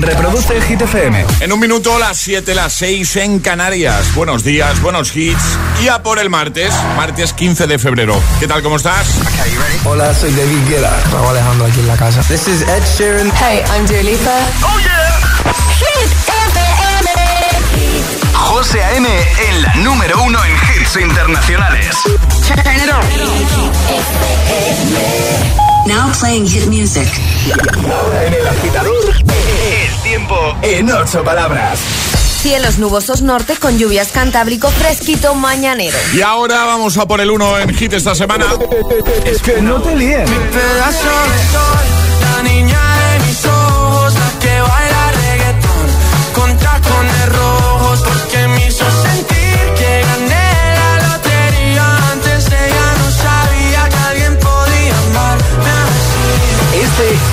Reproduce Hit FM. En un minuto, las 7, las 6 en Canarias. Buenos días, buenos hits. Y a por el martes, martes 15 de febrero. ¿Qué tal, cómo estás? Hola, soy David Guetta. Raúl Alejandro aquí en la casa. This is Ed Sheeran. Hey, I'm Dua Lipa. ¡Oh, yeah! Hit FM. José A.M. en la número uno en hits internacionales. Turn it on. Now playing hit music. Ahora en el agitador, tiempo en ocho palabras. Cielos nubosos norte con lluvias cantábrico fresquito mañanero. Y ahora vamos a por el 1 en hit esta semana. Es que no te líen. Pedazo de sol, la niña de mis ojos, la que baila reggaetón. Con tacones rojos, porque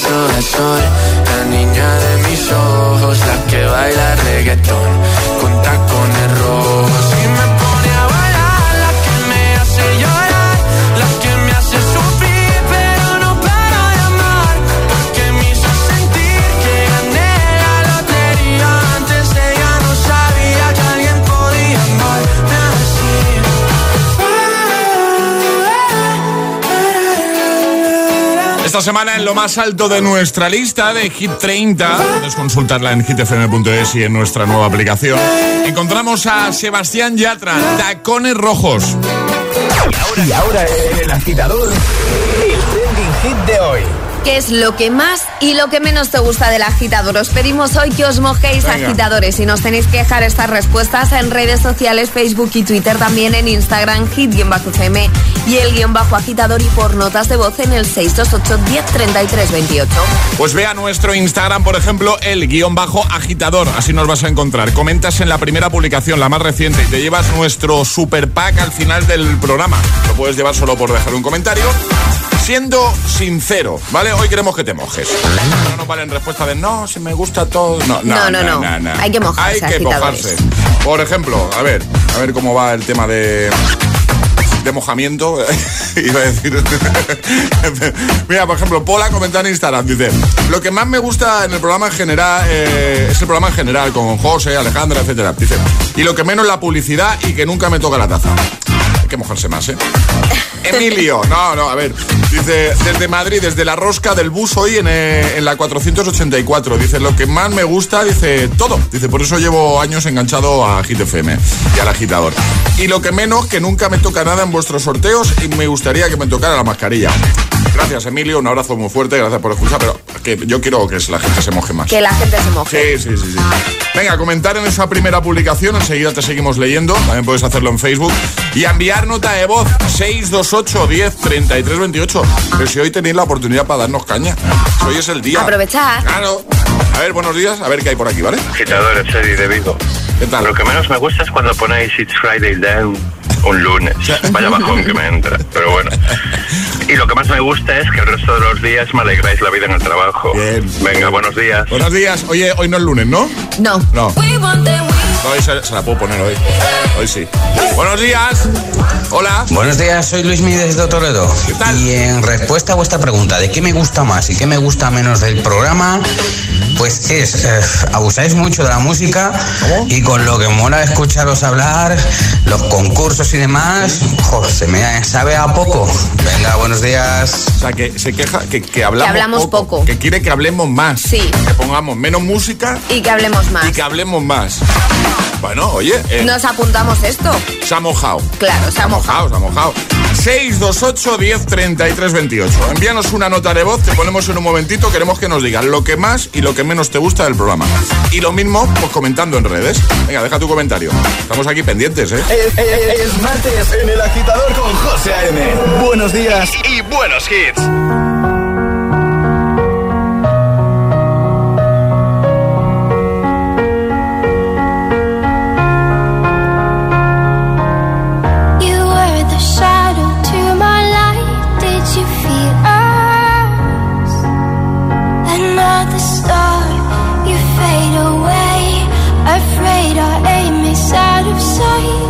pedazo de sol, Semana en lo más alto de nuestra lista de Hit 30, puedes consultarla en hitfm.es y en nuestra nueva aplicación. Encontramos a Sebastián Yatra, Tacones Rojos. Y ahora en el agitador, el trending hit de hoy. ¿Qué es lo que más y lo que menos te gusta del agitador? Os pedimos hoy que os mojéis Venga. agitadores y nos tenéis que dejar estas respuestas en redes sociales, Facebook y Twitter, también en Instagram, hit-fm y el guion bajo agitador y por notas de voz en el 628 10 28. Pues ve a nuestro Instagram, por ejemplo, el guion bajo agitador. Así nos vas a encontrar. Comentas en la primera publicación, la más reciente, y te llevas nuestro super pack al final del programa. Lo puedes llevar solo por dejar un comentario. Siendo sincero, ¿vale? Hoy queremos que te mojes. No nos valen respuestas de no, si me gusta todo. No, no, No, no, no. Hay que mojarse, Hay que mojarse. Por ejemplo, a ver, a ver cómo va el tema de de mojamiento, iba a decir. Mira, por ejemplo, Pola comenta en Instagram, dice, lo que más me gusta en el programa en general eh, es el programa en general, con José, Alejandra, etcétera. Dice, y lo que menos la publicidad y que nunca me toca la taza. Que mojarse más, ¿eh? Emilio, no, no, a ver. Dice, desde Madrid, desde la rosca del bus hoy en, eh, en la 484. Dice, lo que más me gusta, dice, todo. Dice, por eso llevo años enganchado a Hit FM y al agitador. Y lo que menos, que nunca me toca nada en vuestros sorteos y me gustaría que me tocara la mascarilla. Gracias, Emilio. Un abrazo muy fuerte. Gracias por escuchar. Pero que yo quiero que la gente se moje más. Que la gente se moje. Sí, sí, sí, sí. Venga, comentar en esa primera publicación. Enseguida te seguimos leyendo. También puedes hacerlo en Facebook. Y enviar nota de voz 628 10 33 28. Pero si hoy tenéis la oportunidad para darnos caña. Si hoy es el día. Aprovechar. Claro. A ver, buenos días. A ver qué hay por aquí, ¿vale? Agitadores, Eddie de Vigo. ¿Qué tal? Lo que menos me gusta es cuando ponéis It's Friday Then un lunes. Vaya bajón que me entra, pero bueno. Y lo que más me gusta es que el resto de los días me alegráis la vida en el trabajo. Bien. Venga, buenos días. Buenos días. Oye, hoy no es lunes, ¿no? No. No. Hoy se, se la puedo poner hoy. Hoy sí. Buenos días. Hola. Buenos días, soy Luis Mídez de Toledo. ¿Qué tal? Y en respuesta a vuestra pregunta de qué me gusta más y qué me gusta menos del programa, pues es, eh, abusáis mucho de la música y con lo que mola escucharos hablar, los concursos y demás, jo, se me sabe a poco. Venga, buenos días. O sea, que se queja que, que hablamos, Que hablamos poco. Que quiere que hablemos más. Sí. Que pongamos menos música Y que hablemos más. y que hablemos más. Bueno, oye, eh, Nos apuntamos esto. se ha mojado. Claro, se ha mojado. Se ha mojado. 628 10 33 28. Envíanos una nota de voz, te ponemos en un momentito. Queremos que nos digas lo que más y lo que menos te gusta del programa. Y lo mismo, pues comentando en redes. Venga, deja tu comentario. Estamos aquí pendientes, ¿eh? Es, es- es martes en el agitador con José A.M. Buenos días y buenos hits. Sight.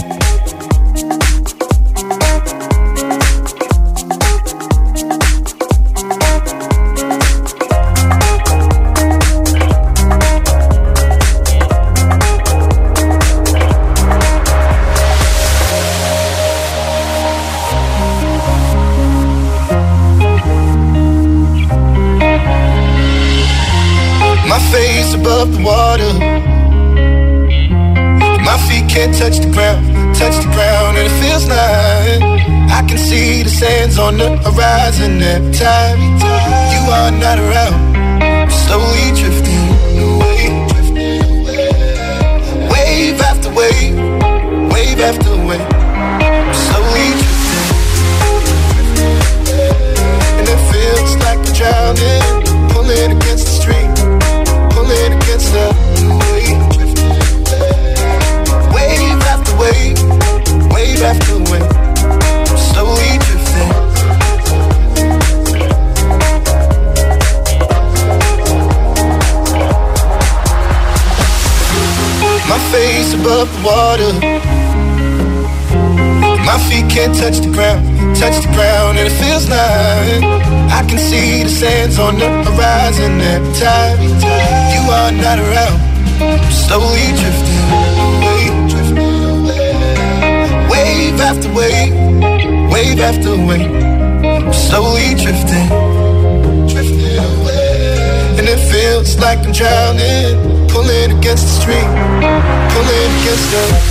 Wave after wave, slowly drifting, drifting away. And it feels like I'm drowning, pulling against the stream, pulling against the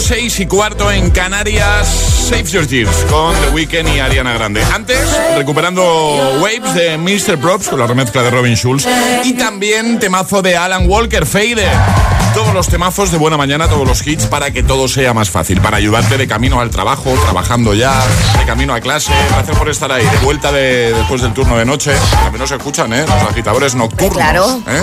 Cuarto, 6 y cuarto en Canarias. Save Your Tears con The Weeknd y Ariana Grande. Antes, recuperando Waves de Mr. Props con la remezcla de Robin Schulz. Y también temazo de Alan Walker, Fade. Todos los temazos de buena mañana, todos los hits para que todo sea más fácil. Para ayudarte de camino al trabajo, trabajando ya, de camino a clase. Gracias por estar ahí. De vuelta de, después del turno de noche. También nos escuchan, ¿eh? Los agitadores nocturnos. Claro. ¿eh?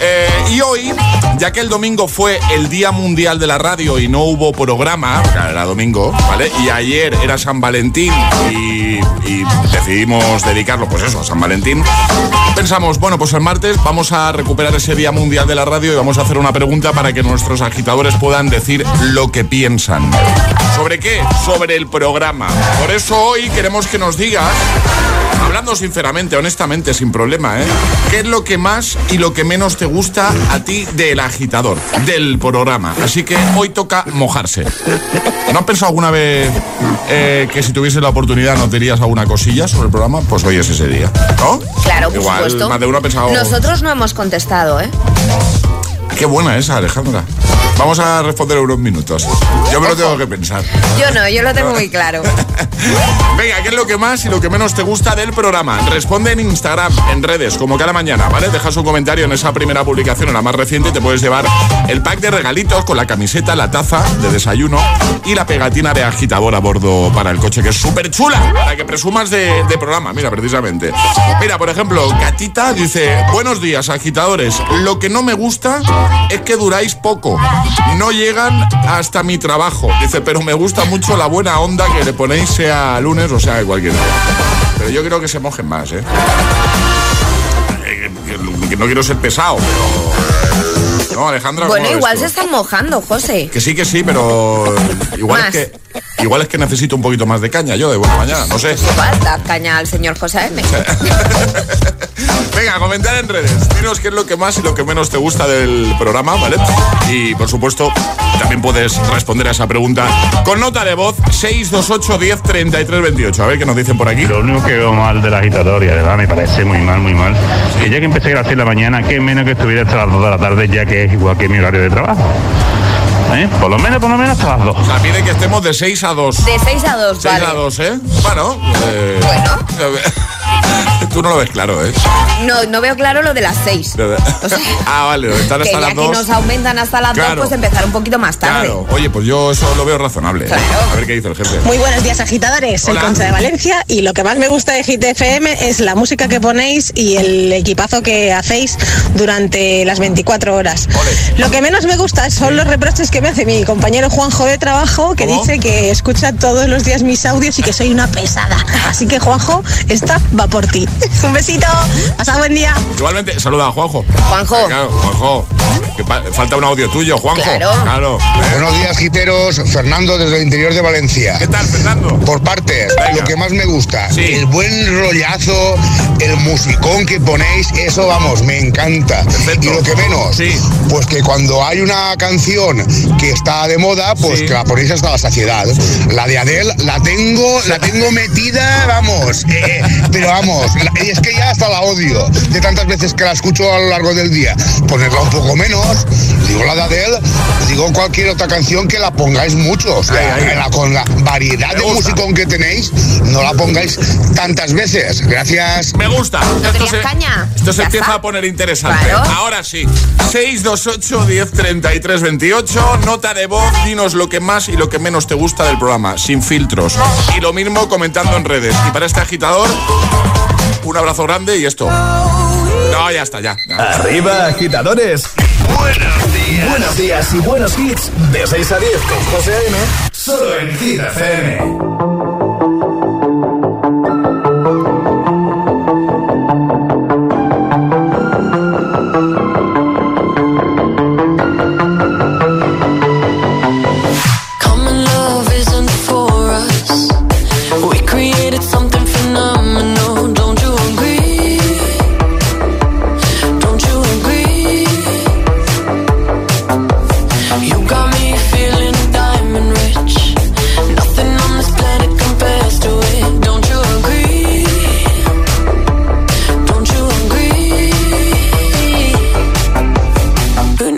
Eh, y hoy, ya que el domingo fue el Día Mundial de la Radio y no hubo programa, era domingo, ¿vale? Y ayer era San Valentín y, y decidimos dedicarlo, pues eso, a San Valentín. Pensamos, bueno, pues el martes vamos a recuperar ese Día Mundial de la Radio y vamos a hacer una pregunta para que nuestros agitadores puedan decir lo que piensan. ¿Sobre qué? Sobre el programa. Por eso hoy queremos que nos digas Hablando sinceramente, honestamente, sin problema, ¿eh? ¿Qué es lo que más y lo que menos te gusta a ti del agitador, del programa? Así que hoy toca mojarse. ¿No has pensado alguna vez eh, que si tuviese la oportunidad no dirías alguna cosilla sobre el programa? Pues hoy es ese día, ¿no? Claro, por Igual, supuesto. más de uno ha pensado... Nosotros no hemos contestado, ¿eh? Qué buena esa, Alejandra. Vamos a responder unos minutos. Yo me lo tengo que pensar. Yo no, yo lo tengo muy claro. Venga, ¿qué es lo que más y lo que menos te gusta del programa? Responde en Instagram, en redes, como cada mañana, ¿vale? Dejas un comentario en esa primera publicación, en la más reciente, y te puedes llevar el pack de regalitos con la camiseta, la taza de desayuno y la pegatina de agitador a bordo para el coche, que es súper chula, para que presumas de, de programa, mira, precisamente. Mira, por ejemplo, Gatita dice, buenos días, agitadores. Lo que no me gusta es que duráis poco. No llegan hasta mi trabajo. Dice, pero me gusta mucho la buena onda que le ponéis sea lunes o sea cualquier día. Pero yo creo que se mojen más, ¿eh? Eh, no quiero ser pesado, pero... No, Alejandra. ¿cómo Bueno, igual se están mojando, José. Que sí, que sí, pero igual es que igual es que necesito un poquito más de caña yo de buena mañana, no sé. Igual, da caña al señor José M. Venga, comentar en redes. Dinos qué es lo que más y lo que menos te gusta del programa, ¿vale? Y por supuesto, también puedes responder a esa pregunta con nota de voz 628 10 33 28. A ver qué nos dicen por aquí. Lo único que veo mal de la agitatoria, de verdad, me parece muy mal, muy mal. Que ya que empecé a las 6 de la mañana, que menos que estuviera hasta las 2 de la tarde, ya que es igual que mi horario de trabajo. ¿Eh? Por lo menos, por lo menos hasta las 2. O sea, pide que estemos de 6 a 2. De 6 a 2, 6 vale. a 2, ¿eh? Bueno. eh, Tú no lo ves claro, ¿eh? No, no veo claro lo de las 6. ah, vale, Que hasta ya las que 2. nos aumentan hasta las 2, Claro. pues empezar un poquito más tarde. Claro, oye, pues yo eso lo veo razonable. ¿eh? A ver qué dice el jefe. Muy buenos días, agitadores. Soy Hola. Concha de Valencia y lo que más me gusta de Hit FM es la música que ponéis y el equipazo que hacéis durante las 24 horas. Lo que menos me gusta son los reproches que me hace mi compañero Juanjo de trabajo, que ¿Cómo? dice que escucha todos los días mis audios y que soy una pesada. Así que, Juanjo, esta va por ti. Un besito, pasa buen día. Igualmente, saluda a Juanjo. Juanjo. Claro, Juanjo. Que falta un audio tuyo, Juanjo. Claro. Claro. Buenos días, giteros. Fernando desde el interior de Valencia. ¿Qué tal, Fernando? Por partes, lo que más me gusta, el buen rollazo, el musicón que ponéis, eso vamos, me encanta. Y lo que menos, pues que cuando hay una canción que está de moda, pues que la ponéis hasta la saciedad. La de Adele la tengo, la tengo metida, vamos, eh, pero vamos, y es que ya hasta la odio de tantas veces que la escucho a lo largo del día. Ponerla un poco menos, digo la de Adele, digo cualquier otra canción que la pongáis mucho. O sea, la- con la variedad de musicón que tenéis, no la pongáis tantas veces. Gracias. Me gusta. Esto se, caña? esto se Ya empieza está. a poner interesante. Claro. Ahora sí. 628 10 33 28. Nota de voz. Dinos lo que más y lo que menos te gusta del programa. Sin filtros. Y lo mismo comentando en redes. Y para este agitador, un abrazo grande y esto. No, ya está, ya. ya. Arriba, agitadores. Buenos días. Buenos días y buenos hits. De 6 a 10 con José A.M. Solo en Hit FM.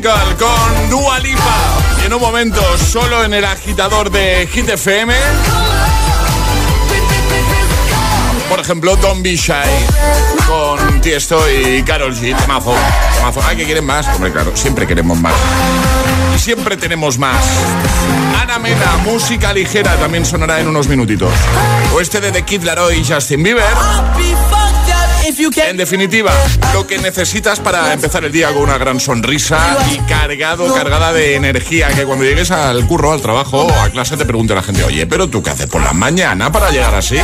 Con Dua Lipa. Y en un momento, solo en el agitador de Hit FM. Por ejemplo, Don't Be con Tiesto y Carol G. Temazo. Temazo. Que quieren más. Hombre, claro, siempre queremos más. Y siempre tenemos más. Ana Mena, música ligera, también sonará en unos minutitos. O este de The Kid Laroi y Justin Bieber. En definitiva, lo que necesitas para empezar el día con una gran sonrisa y cargado, cargada de energía, que cuando llegues al curro, al trabajo o a clase te pregunte la gente, oye, pero tú qué haces por la mañana para llegar así.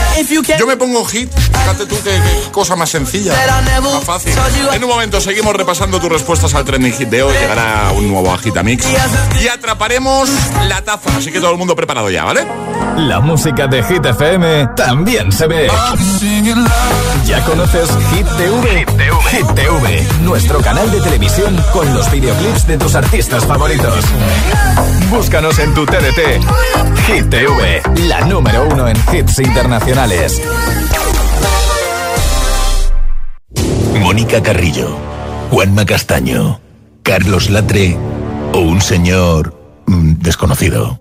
Yo me pongo hit, fíjate tú qué, cosa más sencilla, más fácil. En un momento seguimos repasando tus respuestas al trending hit de hoy, llegará un nuevo Agitamix y atraparemos la taza, así que todo el mundo preparado ya, ¿vale? La música de Hit FM también se ve. ¿Ya conoces Hit TV? Hit TV. nuestro canal de televisión con los videoclips de tus artistas favoritos. Búscanos en tu TDT. Hit TV, la número uno en hits internacionales. Mónica Carrillo, Juanma Castaño, Carlos Latre o un señor mm, desconocido.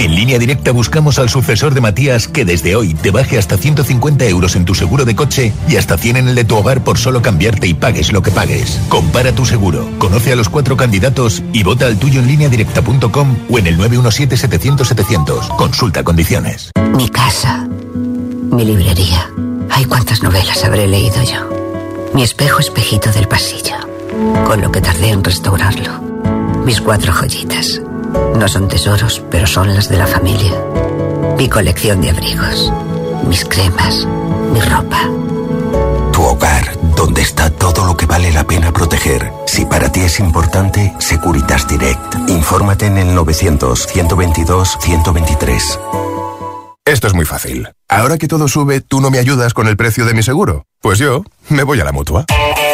En línea directa buscamos al sucesor de Matías que desde hoy te baje hasta 150 euros en tu seguro de coche y hasta 100 en el de tu hogar por solo cambiarte y pagues lo que pagues. Compara tu seguro, conoce a los cuatro candidatos y vota al tuyo en línea directa.com o en el 917-700-700. Consulta condiciones. Mi casa, mi librería. Ay, cuántas novelas habré leído yo. Mi espejo espejito del pasillo, con lo que tardé en restaurarlo. Mis cuatro joyitas no son tesoros, pero son las de la familia. Mi colección de abrigos, mis cremas, mi ropa. Tu hogar, donde está todo lo que vale la pena proteger. Si para ti es importante, Securitas Direct. Infórmate en el 900-122-123. Esto es muy fácil. Ahora que todo sube, ¿tú no me ayudas con el precio de mi seguro? Pues yo me voy a la mutua.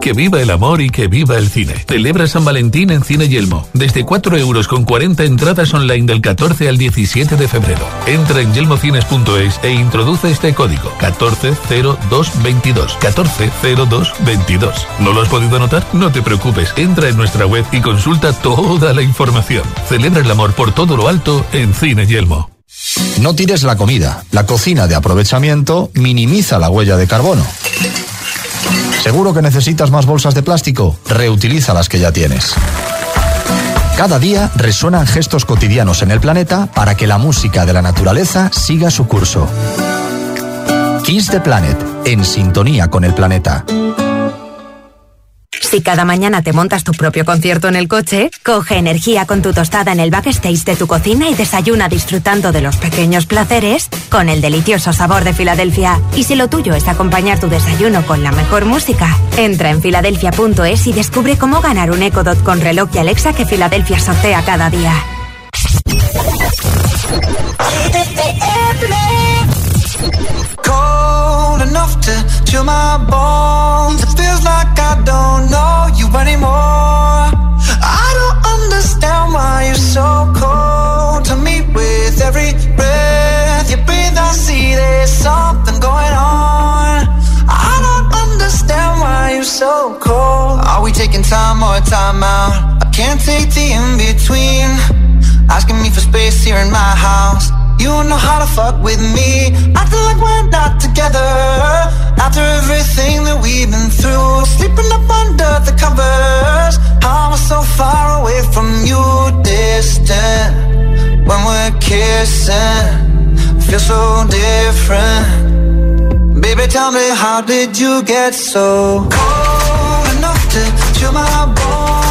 Que viva el amor y que viva el cine. Celebra San Valentín en Cine Yelmo. Desde 4 euros con 40 entradas online del 14 al 17 de febrero. Entra en yelmocines.es e introduce este código 140222. 140222. ¿No lo has podido notar? No te preocupes. Entra en nuestra web y consulta toda la información. Celebra el amor por todo lo alto en Cine Yelmo. No tires la comida. La cocina de aprovechamiento minimiza la huella de carbono. ¿Seguro que necesitas más bolsas de plástico? Reutiliza las que ya tienes. Cada día resuenan gestos cotidianos en el planeta para que la música de la naturaleza siga su curso. Kiss the Planet, en sintonía con el planeta. Si cada mañana te montas tu propio concierto en el coche, coge energía con tu tostada en el backstage de tu cocina y desayuna disfrutando de los pequeños placeres con el delicioso sabor de Filadelfia. Y si lo tuyo es acompañar tu desayuno con la mejor música, entra en filadelfia.es y descubre cómo ganar un Echo Dot con reloj y Alexa que Filadelfia sortea cada día. Time out? I can't take the in between. Asking me for space here in my house. You don't know how to fuck with me. Acting like we're not together. After everything that we've been through, sleeping up under the covers. Am so far away from you, distant? When we're kissing, feel so different. Baby, tell me, how did you get so cold to chill my bones?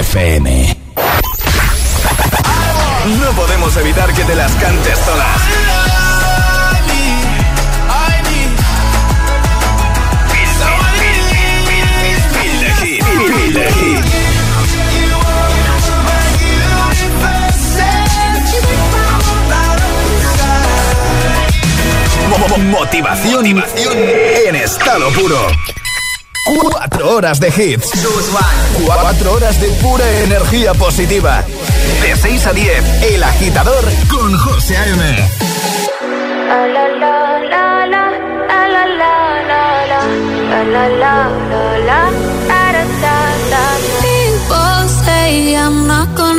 FM. No podemos evitar que te las cantes todas. Feel the hit, feel the hit. Mo- mo- Motivación, en estado puro. Cuatro horas de hits. Cuatro horas de pura energía positiva. De 6 a 10, El Agitador con José A.M. People say I'm not gonna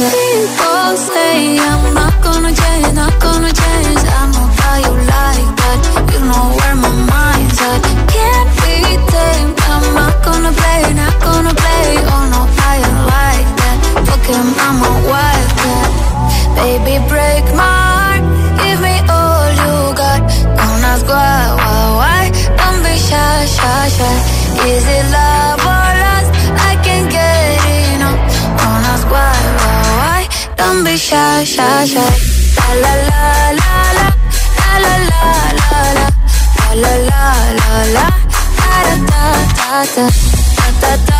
People say I'm not gonna change, not gonna change. I know how you like that. You know where my mind's at. Can't be tamed. I'm not gonna play, not gonna play. Oh no, I worker, mama worker. Baby, break my heart, give me all you got. Don't ask why, why, why. Don't be shy, shy, shy. Is it love or lust? I can't get enough. Don't ask why, why, why. Don't be shy, shy, shy. La la la la la la la la la la la la la la la la la la la la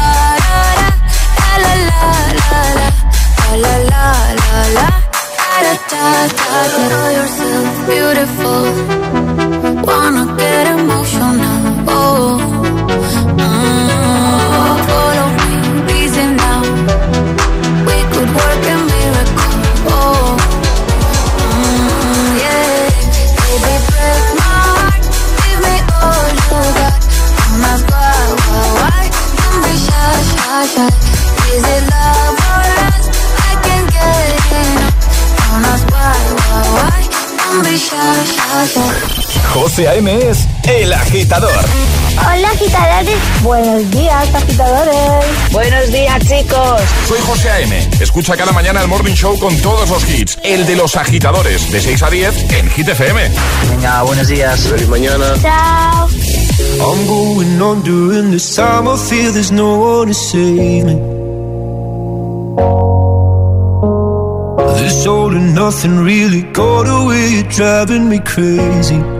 beautiful wanna get José A.M. es El Agitador. Hola agitadores, buenos días agitadores. Buenos días chicos. Soy José A.M. Escucha cada mañana el Morning Show con todos los hits. El de los agitadores, de 6 a 10 en Hit FM. Venga, buenos días. Feliz mañana. Chao. I'm going on during this time. I feel there's no one to save me. This all and nothing really got away. You're driving me crazy.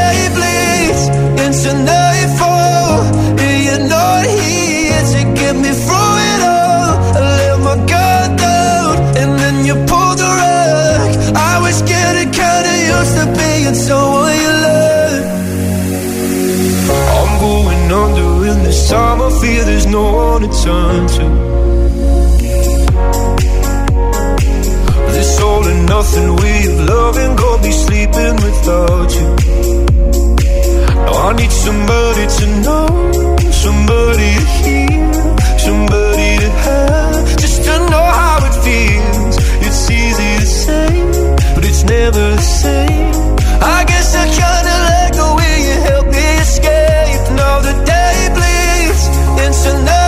being someone you love. I'm going under in this time. I fear there's no one to turn to. This all and nothing way of loving got me sleeping without you. Now I need somebody to know, somebody to hear, somebody to have, just to know how it feels. It's easy to say, but it's never the same. attention.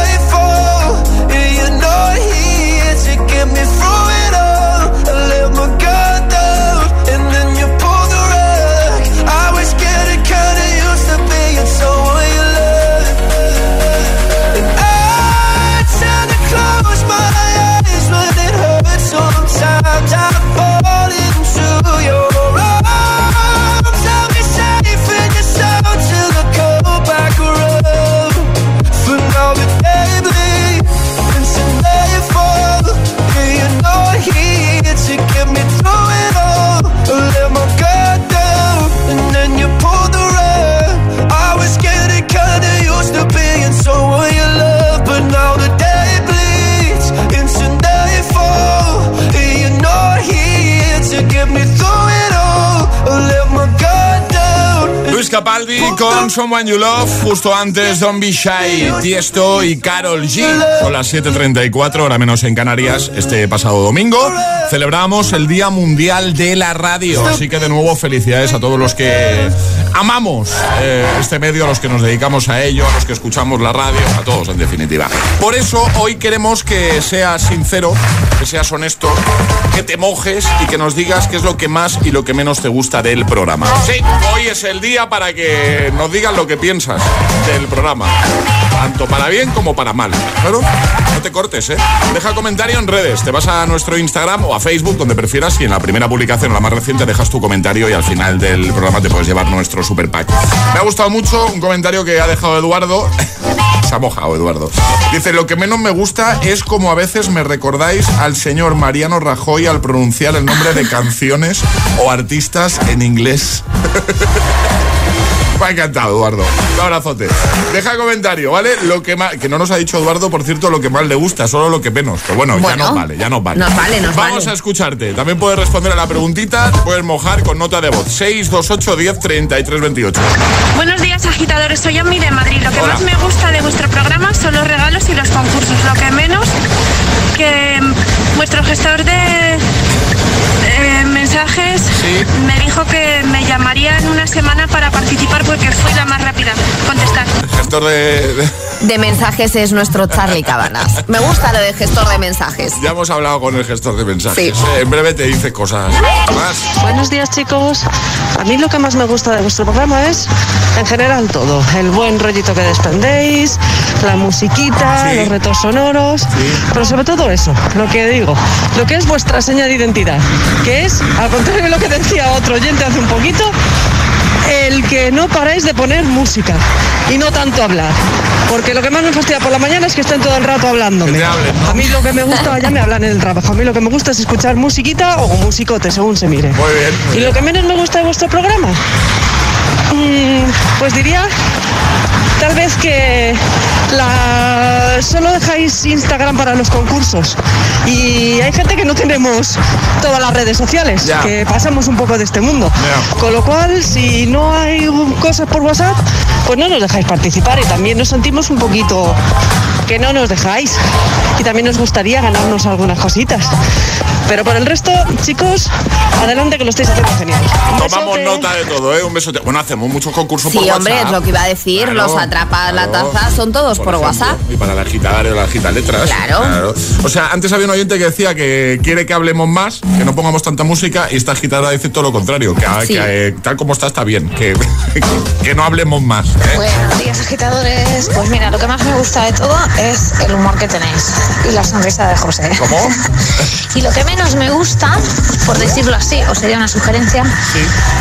Con Someone You Love, justo antes Don't Be Shy, Tiesto y Carol G. Son las 7.34, hora menos en Canarias, este pasado domingo. Celebramos el Día Mundial de la Radio, así que de nuevo felicidades a todos los que amamos eh, este medio, a los que nos dedicamos a ello, a los que escuchamos la radio, a todos en definitiva. Por eso hoy queremos que seas sincero, que seas honesto, que te mojes y que nos digas qué es lo que más y lo que menos te gusta del programa. Sí, hoy es el día para que nos digas lo que piensas del programa. Tanto para bien como para mal. Claro, no te cortes, ¿eh? Deja comentario en redes. Te vas a nuestro Instagram o a Facebook, donde prefieras, y en la primera publicación o la más reciente dejas tu comentario y al final del programa te puedes llevar nuestro super pack. Me ha gustado mucho un comentario que ha dejado Eduardo. Se ha mojado, Eduardo. Dice, lo que menos me gusta es como a veces me recordáis al señor Mariano Rajoy al pronunciar el nombre de canciones o artistas en inglés. Me ha encantado, Eduardo. Un abrazote. Deja comentario, ¿vale? Lo que más, que no nos ha dicho Eduardo, por cierto, lo que más le gusta, solo lo que menos. Pero bueno, ya nos vale, ya nos vale. Nos vale, nos Vamos vale. a escucharte. También puedes responder a la preguntita, puedes mojar con nota de voz. 628 10 33 28. Buenos días, días, agitadores. Soy Ami de Madrid. Lo que más me gusta de vuestro programa son los regalos y los concursos. Lo que menos que vuestro gestor de eh, mensajes me dijo que me llamaría en una semana para participar porque fui la más rápida. Contestar. Gestor de... de mensajes es nuestro Charlie Cabanas. Me gusta lo de gestor de mensajes. Ya hemos hablado con el gestor de mensajes. Sí. En breve te dice cosas más. Buenos días, chicos. A mí lo que más me gusta de vuestro programa es, en general, todo. El buen rollito que desprendéis, la musiquita, Sí. los retos sonoros, pero sobre todo eso, lo que digo, lo que es vuestra seña de identidad, que es, al contrario de lo que decía otro oyente hace un poquito, el que no paráis de poner música y no tanto hablar. Porque lo que más me fastidia por la mañana es que estén todo el rato hablándome. A mí lo que me gusta, ya me hablan en el trabajo, a mí lo que me gusta es escuchar musiquita o musicote, según se mire. Muy bien. muy ¿Y lo que menos me gusta de vuestro programa? Mm, pues diría, tal vez que la... solo dejáis Instagram para los concursos. Y hay gente que no tenemos todas las redes sociales, que pasamos un poco de este mundo. Con lo cual, si no hay cosas por WhatsApp, pues no nos dejáis participar y también nos sentimos un poquito que no nos dejáis. Y también nos gustaría ganarnos algunas cositas. Pero por el resto, chicos, adelante que lo estáis haciendo genial. Tomamos nota de todo, ¿eh? Un besote. Bueno, hacemos muchos concursos Sí, por hombre, WhatsApp. es lo que iba a decir. Claro, los atrapas la taza son todos por, ejemplo, WhatsApp. Y para la agitar o la agita letras. Claro. O sea, antes había un oyente que decía que quiere que hablemos más, que no pongamos tanta música, y esta agitadora dice todo lo contrario, que, Sí. que, eh, tal como está está bien, que, que no hablemos más. ¿eh? Buenos días agitadores. Pues mira, lo que más me gusta de todo es el humor que tenéis y la sonrisa de José. ¿Cómo? Y lo que menos me gusta, por decirlo así, o sería una sugerencia,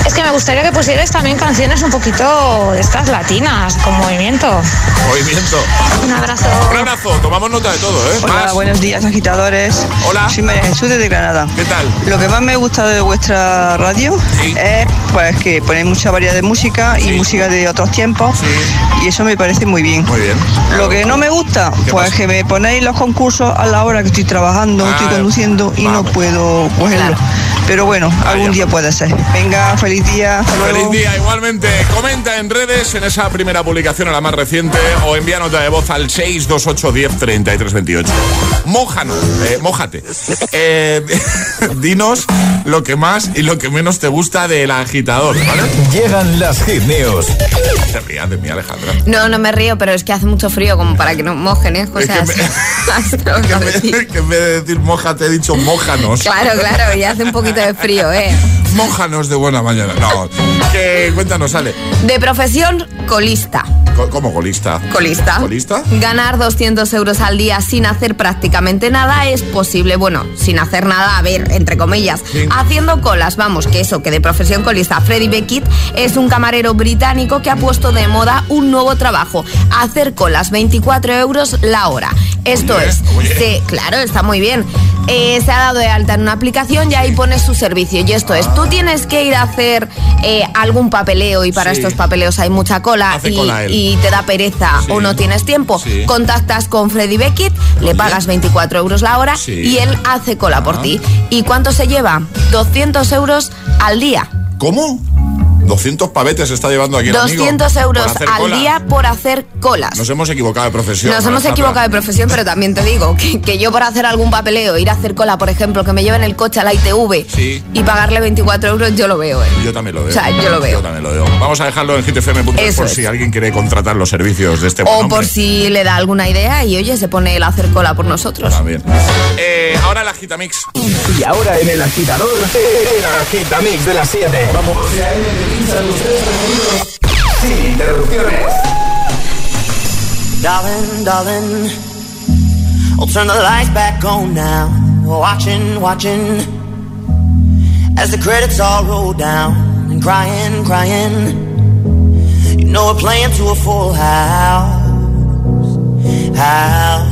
es que me gustaría que pusierais también canciones un poquito de estas latinas, con movimiento. Movimiento. Un abrazo. Un abrazo, tomamos nota de todo, ¿eh? Hola, Más. buenos días agitadores. Hola. Soy María Jesús desde Granada. ¿Qué tal? Lo que más me gusta de vuestra radio es pues que ponéis mucha variedad de música y música de otros tiempos y eso me parece muy bien. Muy bien. Lo que no me gusta, pues que me ponéis los concursos a la hora que estoy trabajando, estoy Ah, conduciendo y no puedo cogerlo. Pero bueno, algún día puede ser. Venga, feliz día. hasta luego. Feliz día, igualmente. Comenta en redes en esa primera publicación, a la más reciente, o envía nota de voz al 628103328. Mójanos, eh, mójate. Eh, dinos lo que más y lo que menos te gusta del agitador, ¿vale? Llegan las hit news. Te rías de mí, Alejandra. No, no me río, pero es que hace mucho frío como para que no mojen, ¿eh? Es que así- te. Que en vez de decir mójate, he dicho mójanos. Claro, claro, y hace un poquito de frío, ¿eh? Mójanos de buena mañana. No, que cuéntanos, Ale. De profesión, colista. Co- ¿Cómo golista? Colista. ¿Colista? Ganar 200 euros al día sin hacer prácticamente nada es posible. Bueno, sin hacer nada, a ver, entre comillas. Haciendo colas, vamos, que eso, que de profesión colista. Freddy Beckett es un camarero británico que ha puesto de moda un nuevo trabajo. Hacer colas, 24 euros la hora. Esto Oye, es, oye. se- claro, está muy bien. Eh, se ha dado de alta en una aplicación y ahí pones su servicio. Y esto es, tú tienes que ir a hacer eh, algún papeleo y para Sí. estos papeleos hay mucha cola y, cola y te da pereza Sí. o no tienes tiempo. Sí. Contactas con Freddy Beckett, le pagas 24 euros la hora y él hace cola por Ah. ti. ¿Y cuánto se lleva? 200 euros al día. ¿Cómo? 200 pavetes se está llevando aquí el amigo 200 euros al cola. día por hacer colas. Nos hemos equivocado de profesión. Nos hemos equivocado de profesión, pero también te digo que, que yo por hacer algún papeleo, ir a hacer cola, por ejemplo, que me lleven el coche a la ITV Sí. y pagarle 24 euros, yo lo veo, ¿eh? Yo también lo veo. O sea, yo lo veo. Yo también lo veo. Vamos a dejarlo en hitfm.es Eso por es. si alguien quiere contratar los servicios de este O por si le da alguna idea y oye, se pone a hacer cola por nosotros. También. Eh, ahora la Gitamix. Y ahora en el agitador, el agitamix de las 7. Vamos. Sin interrupciones. Darling, darling, I'll turn the lights back on now. Watching, watching, as the credits all roll down and crying, crying. You know we're playing to a full house, house.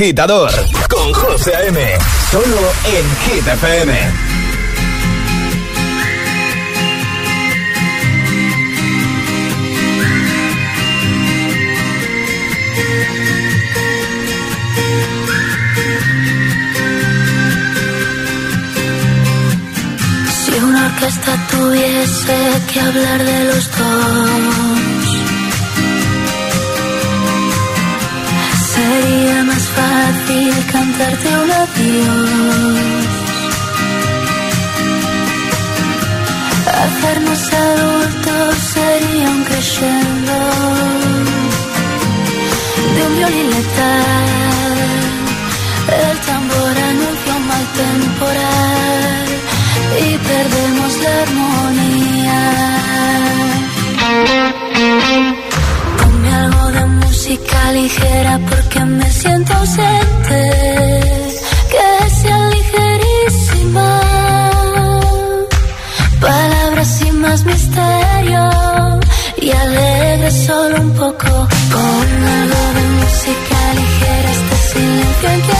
Agitador con José A.M. Solo en Hit FM. Si una orquesta tuviese que hablar de los dos, sería fácil cantarte un adiós. Hacernos adultos sería un crescendo de un violín letal. El tambor anuncia un mal temporal y perdemos la armonía. Ponme algo de música ligera porque me siento ausente. Que sea ligerísima. Palabras sin más misterio y alegre solo un poco. Pon algo de música ligera, este silencio inquietante.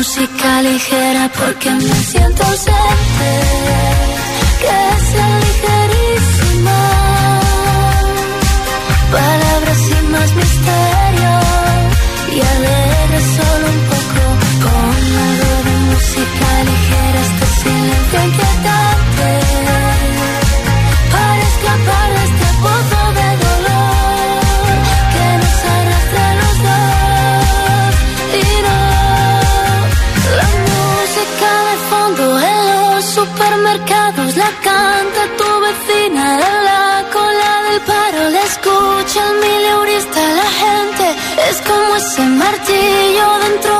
música ligera porque me siento ausente, que sea ligerísima. martillo dentro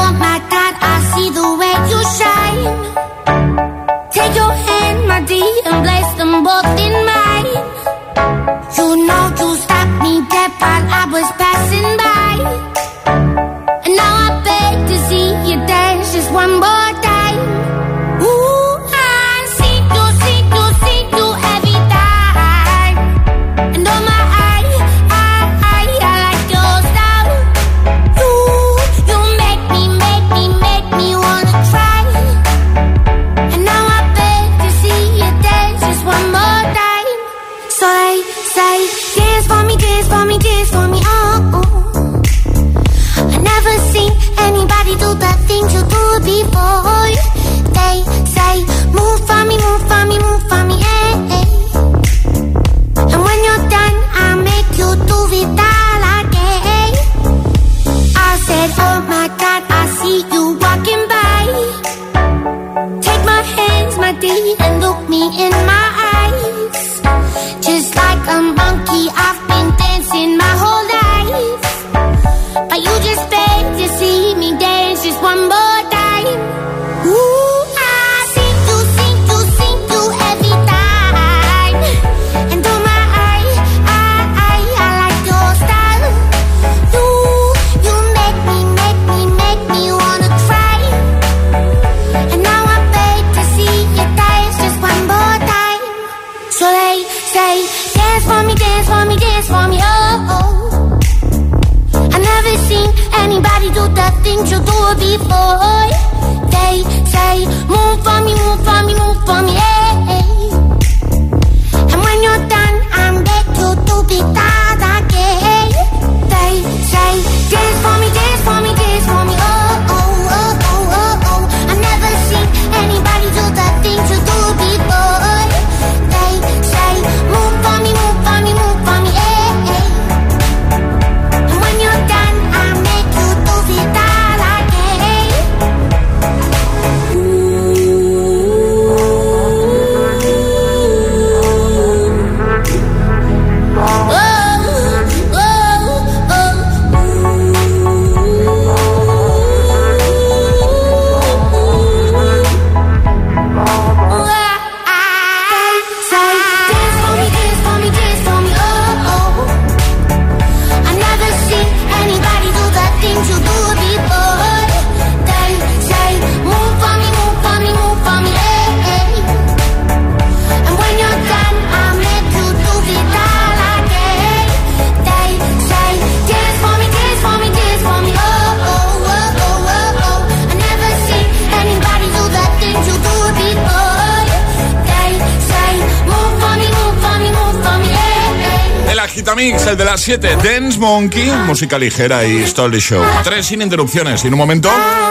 7, Dance Monkey, música ligera y story show. Tres sin interrupciones y en un momento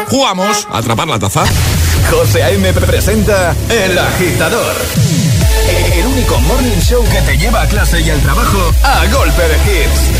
jugamos a atrapar la taza. José A.M. presenta El Agitador. El único morning show que te lleva a clase y al trabajo a golpe de hits.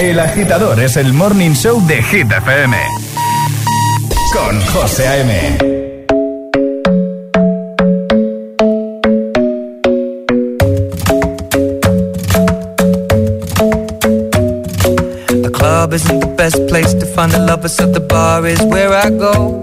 El agitador es el morning show de Hit FM. Con José A.M. The club isn't the best place to find the lovers, so the bar is where I go.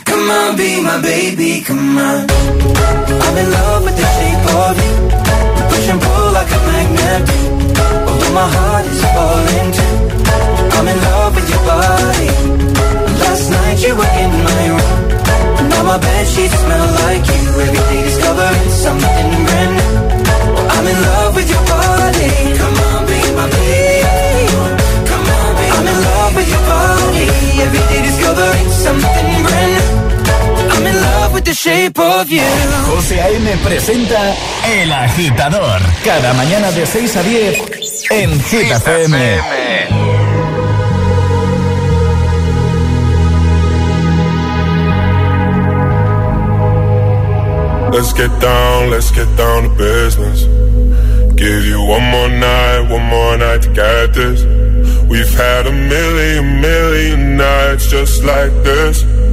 Come on, be my baby, come on. I'm in love with the shape of you. Push and pull like a magnet. Although my heart is falling too. I'm in love with your body. Last night you were in my room. Now my bed sheets smell like you. Every day discovering something brand new. I'm in love with your body. Come on, be my baby. Come on, be I'm in love with your body. Every day discovering something with the shape of you. José A.M. presenta El Agitador. Cada mañana de 6 a 10 en FM. Let's get down, let's get down to business. Give you one more night, one more night to get this. We've had a million, million nights just like this.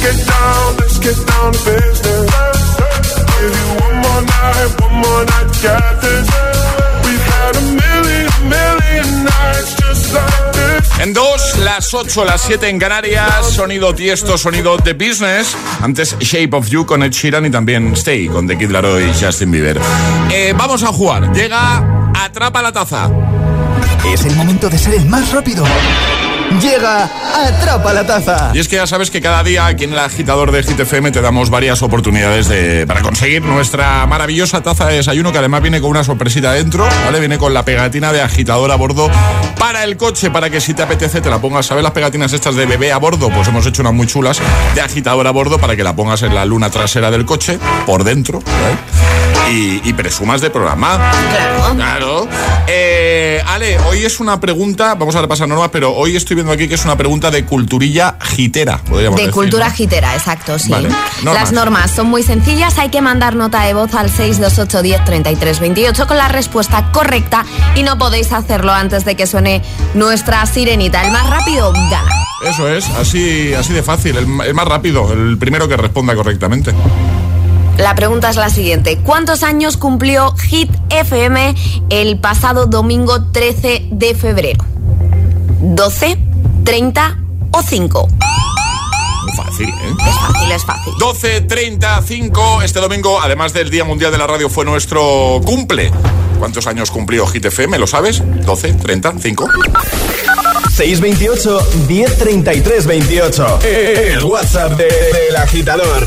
Get down, let's get down to business. Give you one more night, one more night get this. We've had a million, million nights just like this. En dos, las 8, las 7 en Canarias, sonido tiesto, sonido de business. Antes Shape of You con Ed Sheeran y también Stay con The Kid Laroi y Justin Bieber. Eh, vamos a jugar. Llega Atrapa la taza. Es el momento de ser el más rápido. Llega Atrapa la Taza. Y es que ya sabes que cada día aquí en el agitador de GTFM te damos varias oportunidades de, para conseguir nuestra maravillosa taza de desayuno que además viene con una sorpresita dentro, ¿vale? Viene con la pegatina de agitador a bordo para el coche, para que si te apetece te la pongas. ¿Sabes las pegatinas estas de bebé a bordo? Pues hemos hecho unas muy chulas de agitador a bordo para que la pongas en la luna trasera del coche, por dentro. Y, y presumas de programa. Claro. Claro. Eh, Ale, hoy es una pregunta, vamos a repasar normas, pero hoy estoy viendo aquí que es una pregunta de culturilla gitera, podríamos De decir, cultura ¿no? gitera, exacto, sí. Vale. Normas. Las normas son muy sencillas, hay que mandar nota de voz al 628 10 33 28 con la respuesta correcta y no podéis hacerlo antes de que suene nuestra sirenita. El más rápido gana. Eso es, así, así de fácil, el, el más rápido, el primero que responda correctamente. La pregunta es la siguiente. ¿Cuántos años cumplió Hit FM el pasado domingo 13 de febrero? ¿12, 30 o 5? Muy fácil, ¿eh? Es fácil, es fácil. 12.35, este domingo, además del Día Mundial de la Radio, fue nuestro cumple. ¿Cuántos años cumplió Hit FM? ¿Lo sabes? 12, 30, 5. 628 1033 28. El WhatsApp de- del agitador.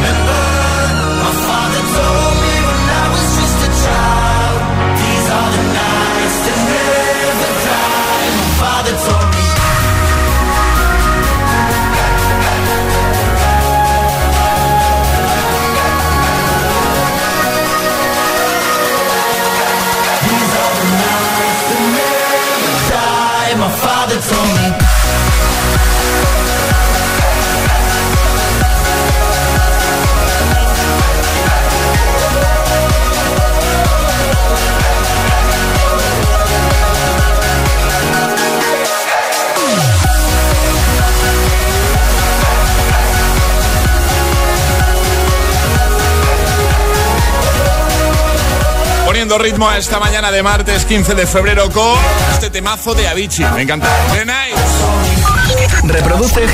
Poniendo ritmo a esta mañana de martes 15 de febrero con este temazo de Avicii. Me encanta. The. Reproduce el.